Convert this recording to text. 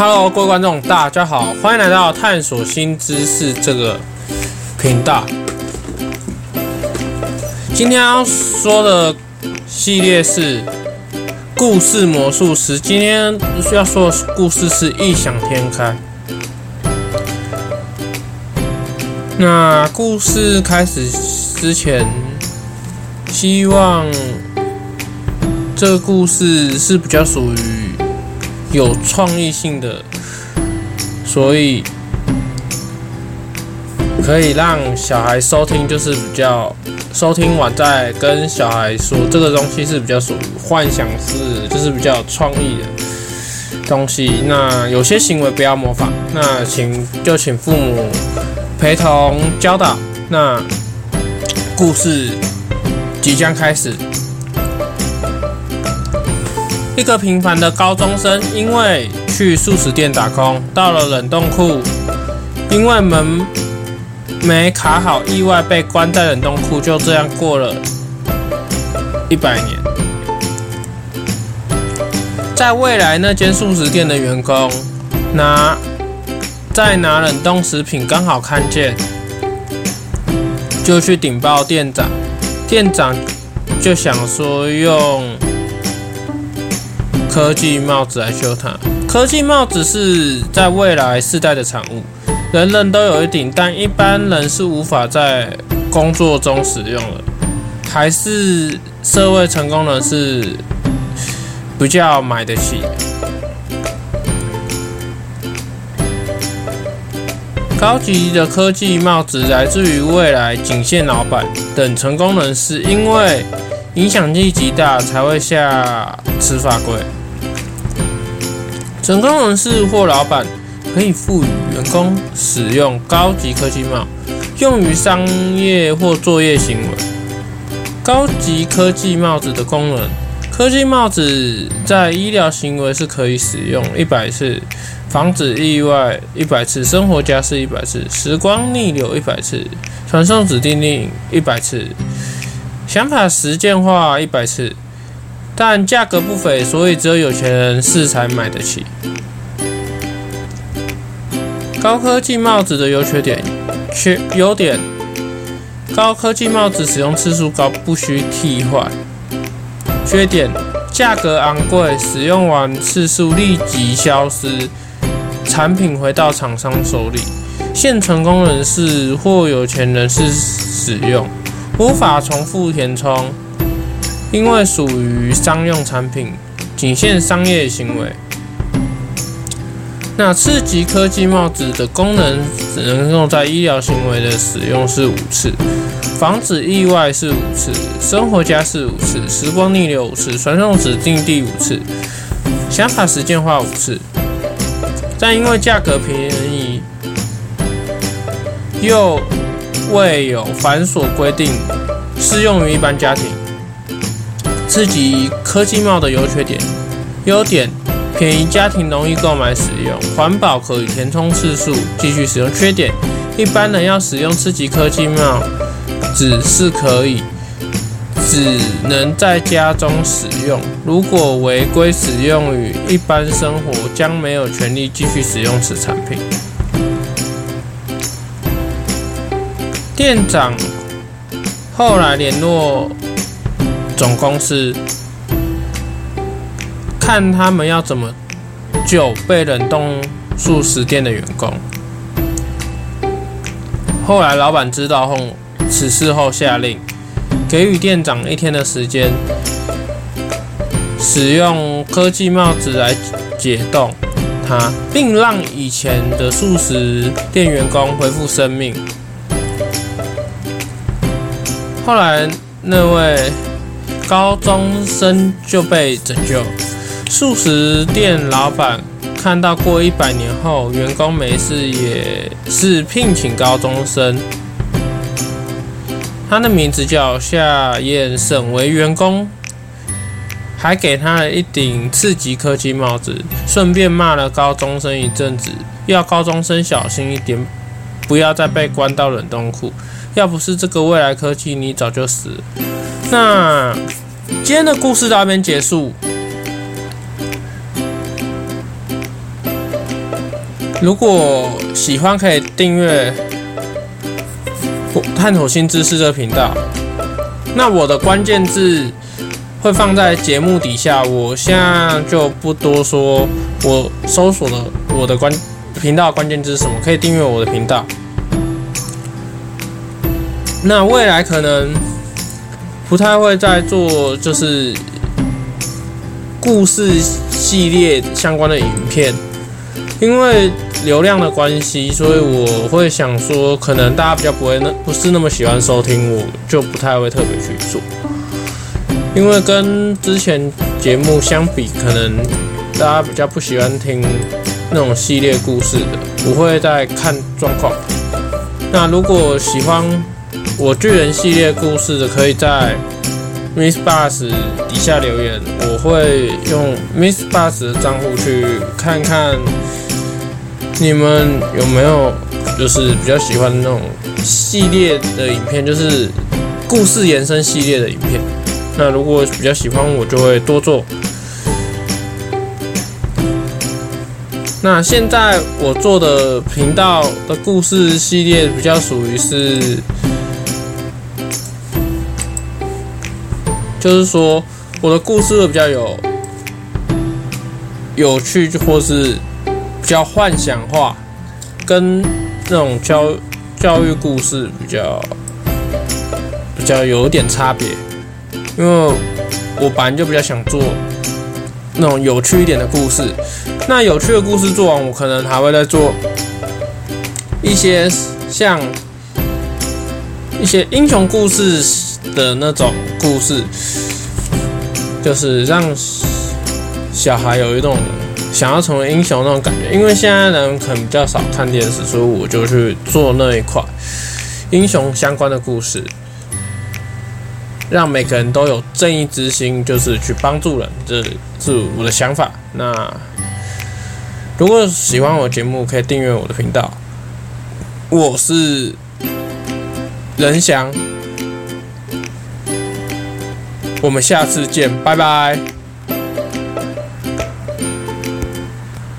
Hello，各位观众，大家好，欢迎来到探索新知识这个频道。今天要说的系列是故事魔术师。今天要说的故事是异想天开。那故事开始之前，希望这个故事是比较属于。有创意性的，所以可以让小孩收听，就是比较收听完再跟小孩说，这个东西是比较属于幻想式，就是比较有创意的东西。那有些行为不要模仿，那请就请父母陪同教导。那故事即将开始。一个平凡的高中生，因为去素食店打工，到了冷冻库，因为门没卡好，意外被关在冷冻库。就这样过了一百年。在未来那间素食店的员工拿在拿冷冻食品，刚好看见，就去顶报店长。店长就想说用。科技帽子来修它。科技帽子是在未来世代的产物，人人都有一顶，但一般人是无法在工作中使用的，还是社会成功人士比较买得起。高级的科技帽子来自于未来仅限老板等成功人士，因为影响力极大，才会下此法规。成功人士或老板可以赋予员工使用高级科技帽，用于商业或作业行为。高级科技帽子的功能：科技帽子在医疗行为是可以使用一百次，防止意外一百次，生活家事一百次，时光逆流一百次，传送指令令一百次，想法实践化一百次。但价格不菲，所以只有有钱人士才买得起。高科技帽子的优缺点：缺优点，高科技帽子使用次数高，不需替换。缺点，价格昂贵，使用完次数立即消失，产品回到厂商手里，限成功人士或有钱人士使用，无法重复填充。因为属于商用产品，仅限商业行为。那次级科技帽子的功能只能用在医疗行为的使用是五次，防止意外是五次，生活家是五次，时光逆流五次，传送指定第五次，想法实践化五次。但因为价格便宜，又未有繁琐规定，适用于一般家庭。自级科技帽的优缺点：优点，便宜，家庭容易购买使用，环保，可以填充次数继续使用。缺点，一般人要使用自级科技帽，只是可以，只能在家中使用。如果违规使用于一般生活，将没有权利继续使用此产品。店长后来联络。总公司看他们要怎么救被冷冻素食店的员工。后来老板知道后，此事后下令给予店长一天的时间，使用科技帽子来解冻它，并让以前的素食店员工恢复生命。后来那位。高中生就被拯救。素食店老板看到过一百年后，员工没事，也是聘请高中生。他的名字叫夏彦胜，为员工，还给他了一顶次级科技帽子，顺便骂了高中生一阵子，要高中生小心一点，不要再被关到冷冻库。要不是这个未来科技，你早就死。那今天的故事到这边结束。如果喜欢，可以订阅“探索新知识”这个频道。那我的关键字会放在节目底下，我现在就不多说。我搜索了我的关频道关键字是什么，可以订阅我的频道。那未来可能不太会再做，就是故事系列相关的影片，因为流量的关系，所以我会想说，可能大家比较不会那不是那么喜欢收听，我就不太会特别去做。因为跟之前节目相比，可能大家比较不喜欢听那种系列故事的，我会再看状况。那如果喜欢我巨人系列故事的，可以在 Miss Bus 底下留言，我会用 Miss Bus 的账户去看看你们有没有就是比较喜欢那种系列的影片，就是故事延伸系列的影片。那如果比较喜欢，我就会多做。那现在我做的频道的故事系列比较属于是，就是说我的故事会比较有有趣，或是比较幻想化，跟那种教教育故事比较比较有点差别。因为我本来就比较想做那种有趣一点的故事，那有趣的故事做完，我可能还会再做一些像一些英雄故事的那种故事，就是让小孩有一种想要成为英雄那种感觉。因为现在人可能比较少看电视，所以我就去做那一块英雄相关的故事。让每个人都有正义之心，就是去帮助人，这是我的想法。那如果喜欢我节目，可以订阅我的频道。我是任翔，我们下次见，拜拜。